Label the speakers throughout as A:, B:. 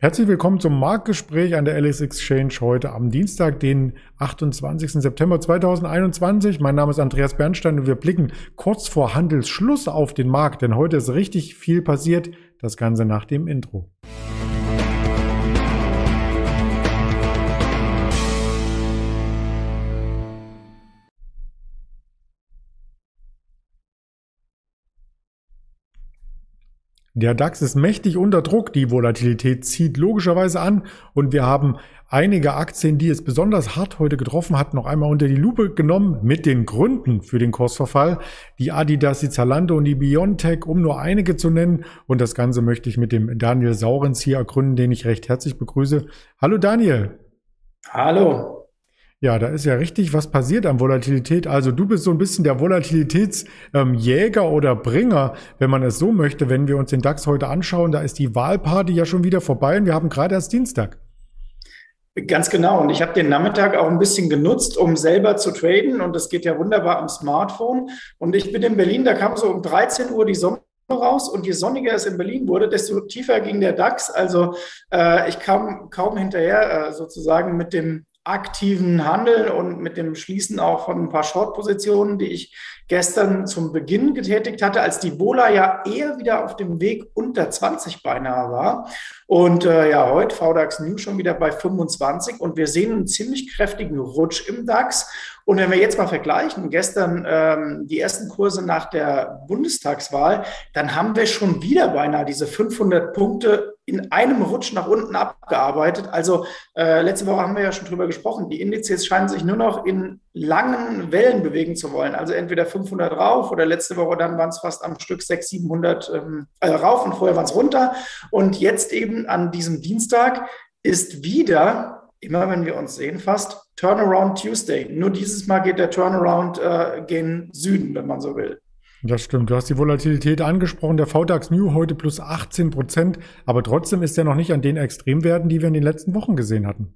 A: Herzlich willkommen zum Marktgespräch an der LS Exchange heute am Dienstag, den 28. September 2021. Mein Name ist Andreas Bernstein und wir blicken kurz vor Handelsschluss auf den Markt, denn heute ist richtig viel passiert. Das Ganze nach dem Intro. Der DAX ist mächtig unter Druck, die Volatilität zieht logischerweise an und wir haben einige Aktien, die es besonders hart heute getroffen hat, noch einmal unter die Lupe genommen mit den Gründen für den Kursverfall. Die Adidas, die Zalando und die Biontech, um nur einige zu nennen. Und das Ganze möchte ich mit dem Daniel Saurens hier ergründen, den ich recht herzlich begrüße. Hallo Daniel.
B: Hallo.
A: Ja, da ist ja richtig was passiert an Volatilität. Also du bist so ein bisschen der Volatilitätsjäger ähm, oder Bringer, wenn man es so möchte. Wenn wir uns den DAX heute anschauen, da ist die Wahlparty ja schon wieder vorbei und wir haben gerade erst Dienstag.
B: Ganz genau. Und ich habe den Nachmittag auch ein bisschen genutzt, um selber zu traden. Und das geht ja wunderbar am Smartphone. Und ich bin in Berlin, da kam so um 13 Uhr die Sonne raus und je sonniger es in Berlin wurde, desto tiefer ging der DAX. Also äh, ich kam kaum hinterher äh, sozusagen mit dem aktiven Handel und mit dem Schließen auch von ein paar Short-Positionen, die ich gestern zum Beginn getätigt hatte, als die Bola ja eher wieder auf dem Weg unter 20 beinahe war. Und äh, ja, heute VDAX New schon wieder bei 25 und wir sehen einen ziemlich kräftigen Rutsch im DAX. Und wenn wir jetzt mal vergleichen, gestern ähm, die ersten Kurse nach der Bundestagswahl, dann haben wir schon wieder beinahe diese 500 Punkte in einem Rutsch nach unten abgearbeitet. Also äh, letzte Woche haben wir ja schon drüber gesprochen. Die Indizes scheinen sich nur noch in langen Wellen bewegen zu wollen. Also entweder 500 rauf oder letzte Woche dann waren es fast am Stück 600, 700 ähm, äh, rauf und vorher waren es runter. Und jetzt eben an diesem Dienstag ist wieder immer wenn wir uns sehen, fast Turnaround Tuesday. Nur dieses Mal geht der Turnaround äh, gen Süden, wenn man so will.
A: Das stimmt. Du hast die Volatilität angesprochen. Der VDAX New heute plus 18 Prozent. Aber trotzdem ist er noch nicht an den Extremwerten, die wir in den letzten Wochen gesehen hatten.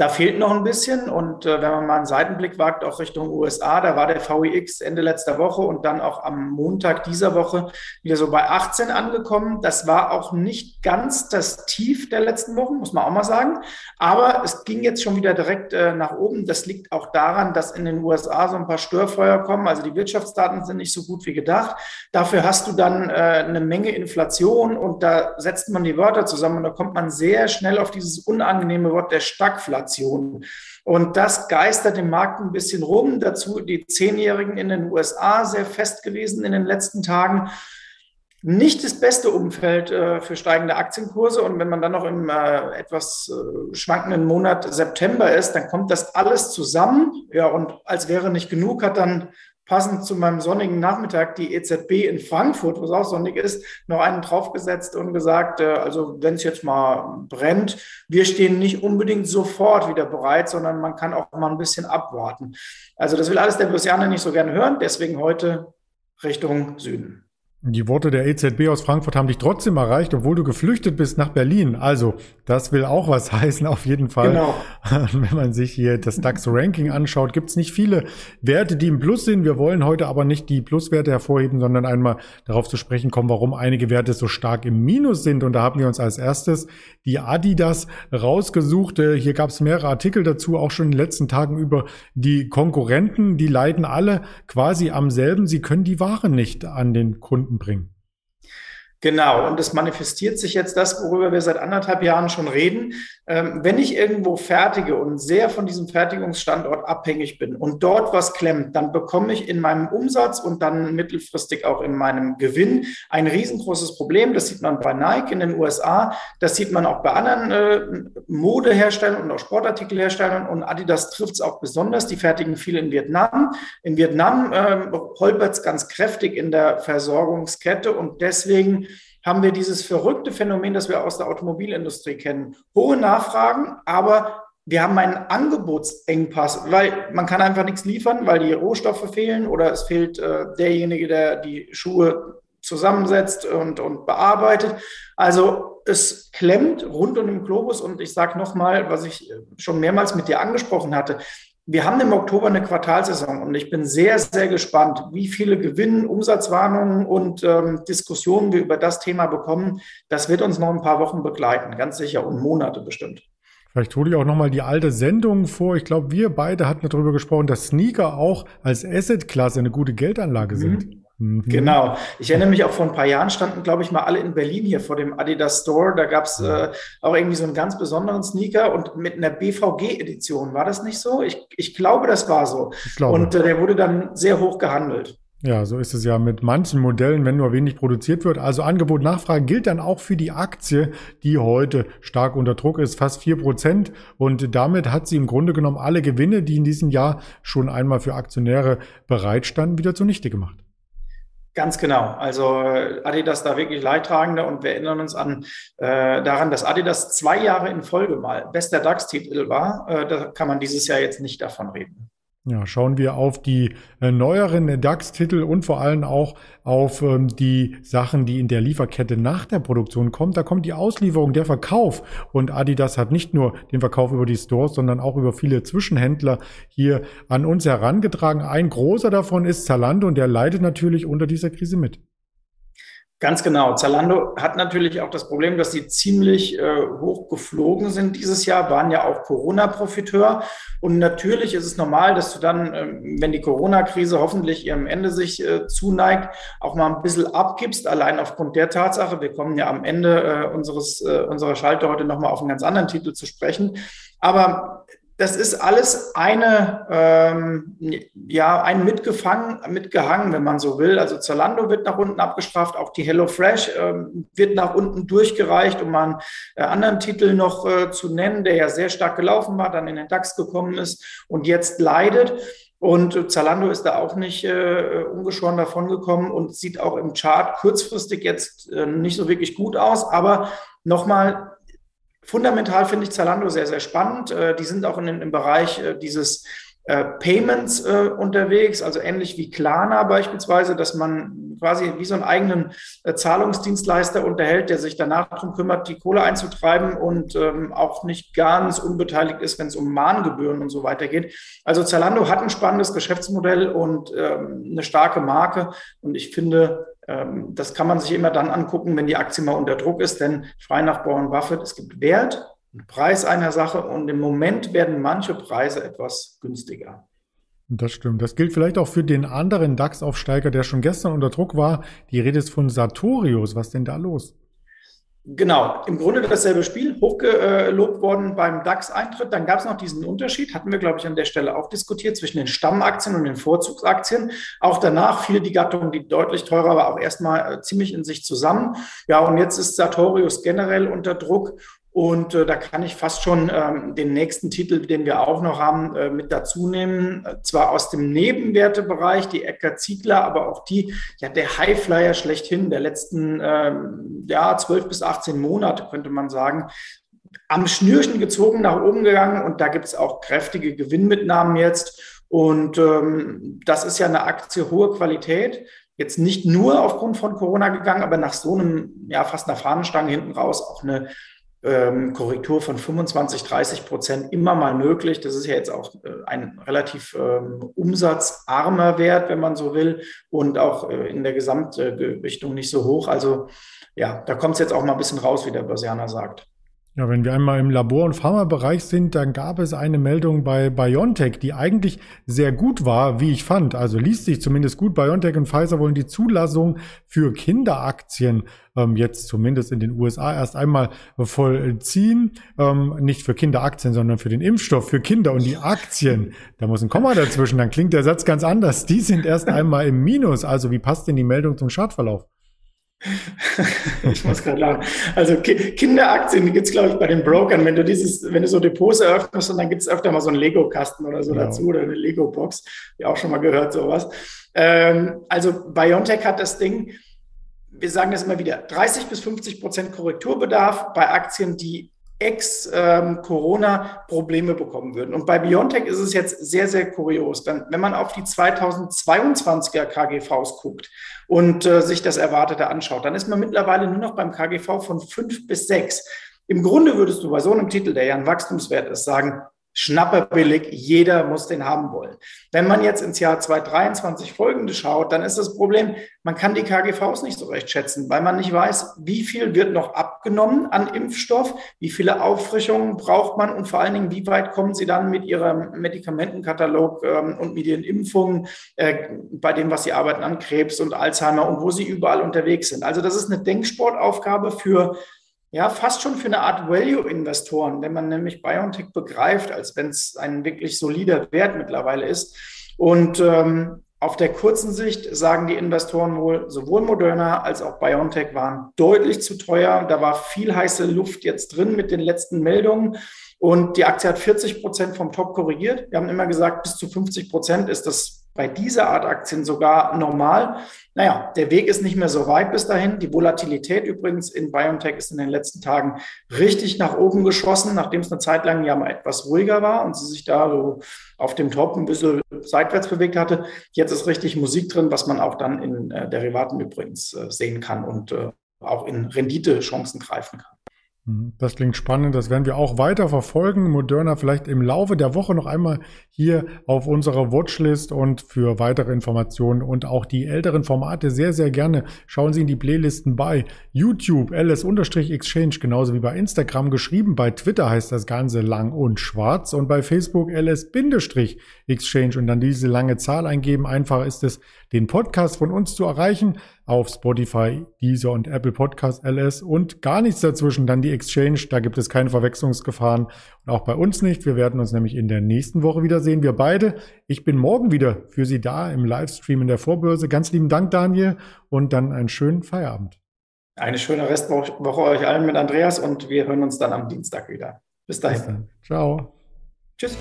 B: Da fehlt noch ein bisschen und äh, wenn man mal einen Seitenblick wagt, auch Richtung USA, da war der VIX Ende letzter Woche und dann auch am Montag dieser Woche wieder so bei 18 angekommen. Das war auch nicht ganz das Tief der letzten Wochen, muss man auch mal sagen. Aber es ging jetzt schon wieder direkt äh, nach oben. Das liegt auch daran, dass in den USA so ein paar Störfeuer kommen. Also die Wirtschaftsdaten sind nicht so gut wie gedacht. Dafür hast du dann äh, eine Menge Inflation und da setzt man die Wörter zusammen und da kommt man sehr schnell auf dieses unangenehme Wort der Stagflation. Inflation. Und das geistert im Markt ein bisschen rum. Dazu die Zehnjährigen in den USA sehr fest gewesen in den letzten Tagen. Nicht das beste Umfeld äh, für steigende Aktienkurse. Und wenn man dann noch im äh, etwas äh, schwankenden Monat September ist, dann kommt das alles zusammen. Ja, und als wäre nicht genug, hat dann passend zu meinem sonnigen Nachmittag die EZB in Frankfurt, wo es auch sonnig ist, noch einen draufgesetzt und gesagt, äh, also wenn es jetzt mal brennt, wir stehen nicht unbedingt sofort wieder bereit, sondern man kann auch mal ein bisschen abwarten. Also das will alles der Börsianer nicht so gerne hören, deswegen heute Richtung Süden.
A: Die Worte der EZB aus Frankfurt haben dich trotzdem erreicht, obwohl du geflüchtet bist nach Berlin. Also, das will auch was heißen, auf jeden Fall. Genau. Wenn man sich hier das DAX-Ranking anschaut, gibt es nicht viele Werte, die im Plus sind. Wir wollen heute aber nicht die Pluswerte hervorheben, sondern einmal darauf zu sprechen kommen, warum einige Werte so stark im Minus sind. Und da haben wir uns als erstes die Adidas rausgesucht. Äh, hier gab es mehrere Artikel dazu, auch schon in den letzten Tagen über die Konkurrenten. Die leiden alle quasi am selben. Sie können die Ware nicht an den Kunden Kunden bringen.
B: Genau, und es manifestiert sich jetzt das, worüber wir seit anderthalb Jahren schon reden. Ähm, wenn ich irgendwo fertige und sehr von diesem Fertigungsstandort abhängig bin und dort was klemmt, dann bekomme ich in meinem Umsatz und dann mittelfristig auch in meinem Gewinn ein riesengroßes Problem. Das sieht man bei Nike in den USA, das sieht man auch bei anderen äh, Modeherstellern und auch Sportartikelherstellern und Adidas trifft es auch besonders. Die fertigen viel in Vietnam. In Vietnam äh, holpert es ganz kräftig in der Versorgungskette und deswegen haben wir dieses verrückte Phänomen, das wir aus der Automobilindustrie kennen. Hohe Nachfragen, aber wir haben einen Angebotsengpass, weil man kann einfach nichts liefern, weil die Rohstoffe fehlen oder es fehlt äh, derjenige, der die Schuhe zusammensetzt und, und bearbeitet. Also es klemmt rund um den Globus und ich sage nochmal, was ich schon mehrmals mit dir angesprochen hatte, wir haben im Oktober eine Quartalsaison und ich bin sehr, sehr gespannt, wie viele Gewinn, Umsatzwarnungen und ähm, Diskussionen wir über das Thema bekommen. Das wird uns noch ein paar Wochen begleiten, ganz sicher und Monate bestimmt.
A: Vielleicht hole ich auch nochmal die alte Sendung vor. Ich glaube, wir beide hatten darüber gesprochen, dass Sneaker auch als Asset-Klasse eine gute Geldanlage sind.
B: Mhm. Mhm. Genau. Ich erinnere mich auch vor ein paar Jahren standen, glaube ich, mal alle in Berlin hier vor dem Adidas Store. Da gab es äh, auch irgendwie so einen ganz besonderen Sneaker und mit einer BVG-Edition. War das nicht so? Ich, ich glaube, das war so. Und äh, der wurde dann sehr hoch gehandelt.
A: Ja, so ist es ja mit manchen Modellen, wenn nur wenig produziert wird. Also Angebot, Nachfrage gilt dann auch für die Aktie, die heute stark unter Druck ist, fast vier Prozent. Und damit hat sie im Grunde genommen alle Gewinne, die in diesem Jahr schon einmal für Aktionäre bereitstanden, wieder zunichte gemacht.
B: Ganz genau. Also äh, Adidas da wirklich Leidtragende und wir erinnern uns an äh, daran, dass Adidas zwei Jahre in Folge mal bester DAX-Titel war. Äh, da kann man dieses Jahr jetzt nicht davon reden.
A: Ja, schauen wir auf die äh, neueren DAX-Titel und vor allem auch auf ähm, die Sachen, die in der Lieferkette nach der Produktion kommen. Da kommt die Auslieferung, der Verkauf. Und Adidas hat nicht nur den Verkauf über die Stores, sondern auch über viele Zwischenhändler hier an uns herangetragen. Ein großer davon ist Zalando und der leidet natürlich unter dieser Krise mit.
B: Ganz genau. Zalando hat natürlich auch das Problem, dass sie ziemlich äh, hoch geflogen sind dieses Jahr, waren ja auch Corona-Profiteur. Und natürlich ist es normal, dass du dann, äh, wenn die Corona-Krise hoffentlich ihrem Ende sich äh, zuneigt, auch mal ein bisschen abgibst, allein aufgrund der Tatsache, wir kommen ja am Ende äh, unseres, äh, unserer Schalte heute nochmal auf einen ganz anderen Titel zu sprechen. Aber das ist alles eine, ähm, ja, ein mitgefangen, mitgehangen, wenn man so will. Also Zalando wird nach unten abgestraft, auch die HelloFresh ähm, wird nach unten durchgereicht, um mal einen äh, anderen Titel noch äh, zu nennen, der ja sehr stark gelaufen war, dann in den DAX gekommen ist und jetzt leidet. Und Zalando ist da auch nicht äh, ungeschoren davon gekommen und sieht auch im Chart kurzfristig jetzt äh, nicht so wirklich gut aus. Aber nochmal, Fundamental finde ich Zalando sehr, sehr spannend. Äh, die sind auch in, im Bereich äh, dieses äh, Payments unterwegs, also ähnlich wie Klarna beispielsweise, dass man quasi wie so einen eigenen Zahlungsdienstleister unterhält, der sich danach darum kümmert, die Kohle einzutreiben und ähm, auch nicht ganz unbeteiligt ist, wenn es um Mahngebühren und so weiter geht. Also Zalando hat ein spannendes Geschäftsmodell und ähm, eine starke Marke und ich finde, das kann man sich immer dann angucken, wenn die Aktie mal unter Druck ist, denn frei nach Warren Buffett, es gibt Wert, und Preis einer Sache und im Moment werden manche Preise etwas günstiger.
A: Das stimmt. Das gilt vielleicht auch für den anderen DAX-Aufsteiger, der schon gestern unter Druck war. Die Rede ist von Sartorius. Was denn da los?
B: Genau, im Grunde dasselbe Spiel, hochgelobt worden beim DAX-Eintritt. Dann gab es noch diesen Unterschied, hatten wir, glaube ich, an der Stelle auch diskutiert, zwischen den Stammaktien und den Vorzugsaktien. Auch danach fiel die Gattung, die deutlich teurer war, auch erstmal äh, ziemlich in sich zusammen. Ja, und jetzt ist Sartorius generell unter Druck und äh, da kann ich fast schon ähm, den nächsten Titel, den wir auch noch haben, äh, mit dazu nehmen. Zwar aus dem Nebenwertebereich, die Ecker Ziegler, aber auch die, ja, der Highflyer schlechthin der letzten ähm, ja, 12 bis 18 Monate, könnte man sagen, am Schnürchen gezogen, nach oben gegangen. Und da gibt es auch kräftige Gewinnmitnahmen jetzt. Und ähm, das ist ja eine Aktie hohe Qualität jetzt nicht nur aufgrund von Corona gegangen, aber nach so einem, ja, fast einer Fahnenstange hinten raus auch eine ähm, Korrektur von 25, 30 Prozent immer mal möglich. Das ist ja jetzt auch äh, ein relativ ähm, umsatzarmer Wert, wenn man so will, und auch äh, in der Gesamtgewichtung nicht so hoch. Also ja, da kommt es jetzt auch mal ein bisschen raus, wie der Börsianer sagt.
A: Ja, wenn wir einmal im Labor- und Pharmabereich sind, dann gab es eine Meldung bei BioNTech, die eigentlich sehr gut war, wie ich fand. Also liest sich zumindest gut. BioNTech und Pfizer wollen die Zulassung für Kinderaktien ähm, jetzt zumindest in den USA erst einmal vollziehen. Ähm, nicht für Kinderaktien, sondern für den Impfstoff für Kinder und die Aktien. Da muss ein Komma dazwischen, dann klingt der Satz ganz anders. Die sind erst einmal im Minus. Also wie passt denn die Meldung zum Chartverlauf?
B: ich muss gerade lachen. Also Kinderaktien die gibt es, glaube ich, bei den Brokern. Wenn du dieses, wenn du so Depots eröffnest, und dann gibt es öfter mal so einen Lego-Kasten oder so ja. dazu oder eine Lego-Box. Ja, auch schon mal gehört, sowas. Ähm, also BioNTech hat das Ding, wir sagen das immer wieder, 30 bis 50 Prozent Korrekturbedarf bei Aktien, die ex-Corona ähm, bekommen würden. Und bei BioNTech ist es jetzt sehr, sehr kurios. Denn wenn man auf die 2022er KGVs guckt und äh, sich das Erwartete anschaut, dann ist man mittlerweile nur noch beim KGV von fünf bis sechs. Im Grunde würdest du bei so einem Titel, der ja ein Wachstumswert ist, sagen, schnapperbillig, jeder muss den haben wollen. Wenn man jetzt ins Jahr 2023 folgende schaut, dann ist das Problem, man kann die KGVs nicht so recht schätzen, weil man nicht weiß, wie viel wird noch abgenommen an Impfstoff, wie viele Auffrischungen braucht man und vor allen Dingen, wie weit kommen Sie dann mit Ihrem Medikamentenkatalog ähm, und mit Ihren Impfungen äh, bei dem, was Sie arbeiten an Krebs und Alzheimer und wo Sie überall unterwegs sind. Also das ist eine Denksportaufgabe für ja, fast schon für eine Art Value-Investoren, wenn man nämlich BioNTech begreift, als wenn es ein wirklich solider Wert mittlerweile ist. Und ähm, auf der kurzen Sicht sagen die Investoren wohl, sowohl Moderna als auch BioNTech waren deutlich zu teuer. Da war viel heiße Luft jetzt drin mit den letzten Meldungen. Und die Aktie hat 40 Prozent vom Top korrigiert. Wir haben immer gesagt, bis zu 50 Prozent ist das bei dieser Art Aktien sogar normal. Naja, der Weg ist nicht mehr so weit bis dahin. Die Volatilität übrigens in BioNTech ist in den letzten Tagen richtig nach oben geschossen, nachdem es eine Zeit lang ja mal etwas ruhiger war und sie sich da so auf dem Top ein bisschen seitwärts bewegt hatte. Jetzt ist richtig Musik drin, was man auch dann in äh, Derivaten übrigens äh, sehen kann und äh, auch in Renditechancen greifen kann.
A: Mhm. Das klingt spannend. Das werden wir auch weiter verfolgen. Moderna vielleicht im Laufe der Woche noch einmal hier auf unserer Watchlist und für weitere Informationen und auch die älteren Formate sehr, sehr gerne schauen Sie in die Playlisten bei YouTube, ls-exchange, genauso wie bei Instagram geschrieben. Bei Twitter heißt das Ganze lang und schwarz und bei Facebook ls-exchange und dann diese lange Zahl eingeben. Einfach ist es, den Podcast von uns zu erreichen auf Spotify, Deezer und Apple Podcast LS und gar nichts dazwischen, dann die Exchange. Da gibt es keine Verwechslungsgefahren und auch bei uns nicht. Wir werden uns nämlich in der nächsten Woche wiedersehen, wir beide. Ich bin morgen wieder für Sie da im Livestream in der Vorbörse. Ganz lieben Dank, Daniel, und dann einen schönen Feierabend.
B: Eine schöne Restwoche euch allen mit Andreas und wir hören uns dann am Dienstag wieder. Bis dahin. Bis
A: Ciao. Tschüss.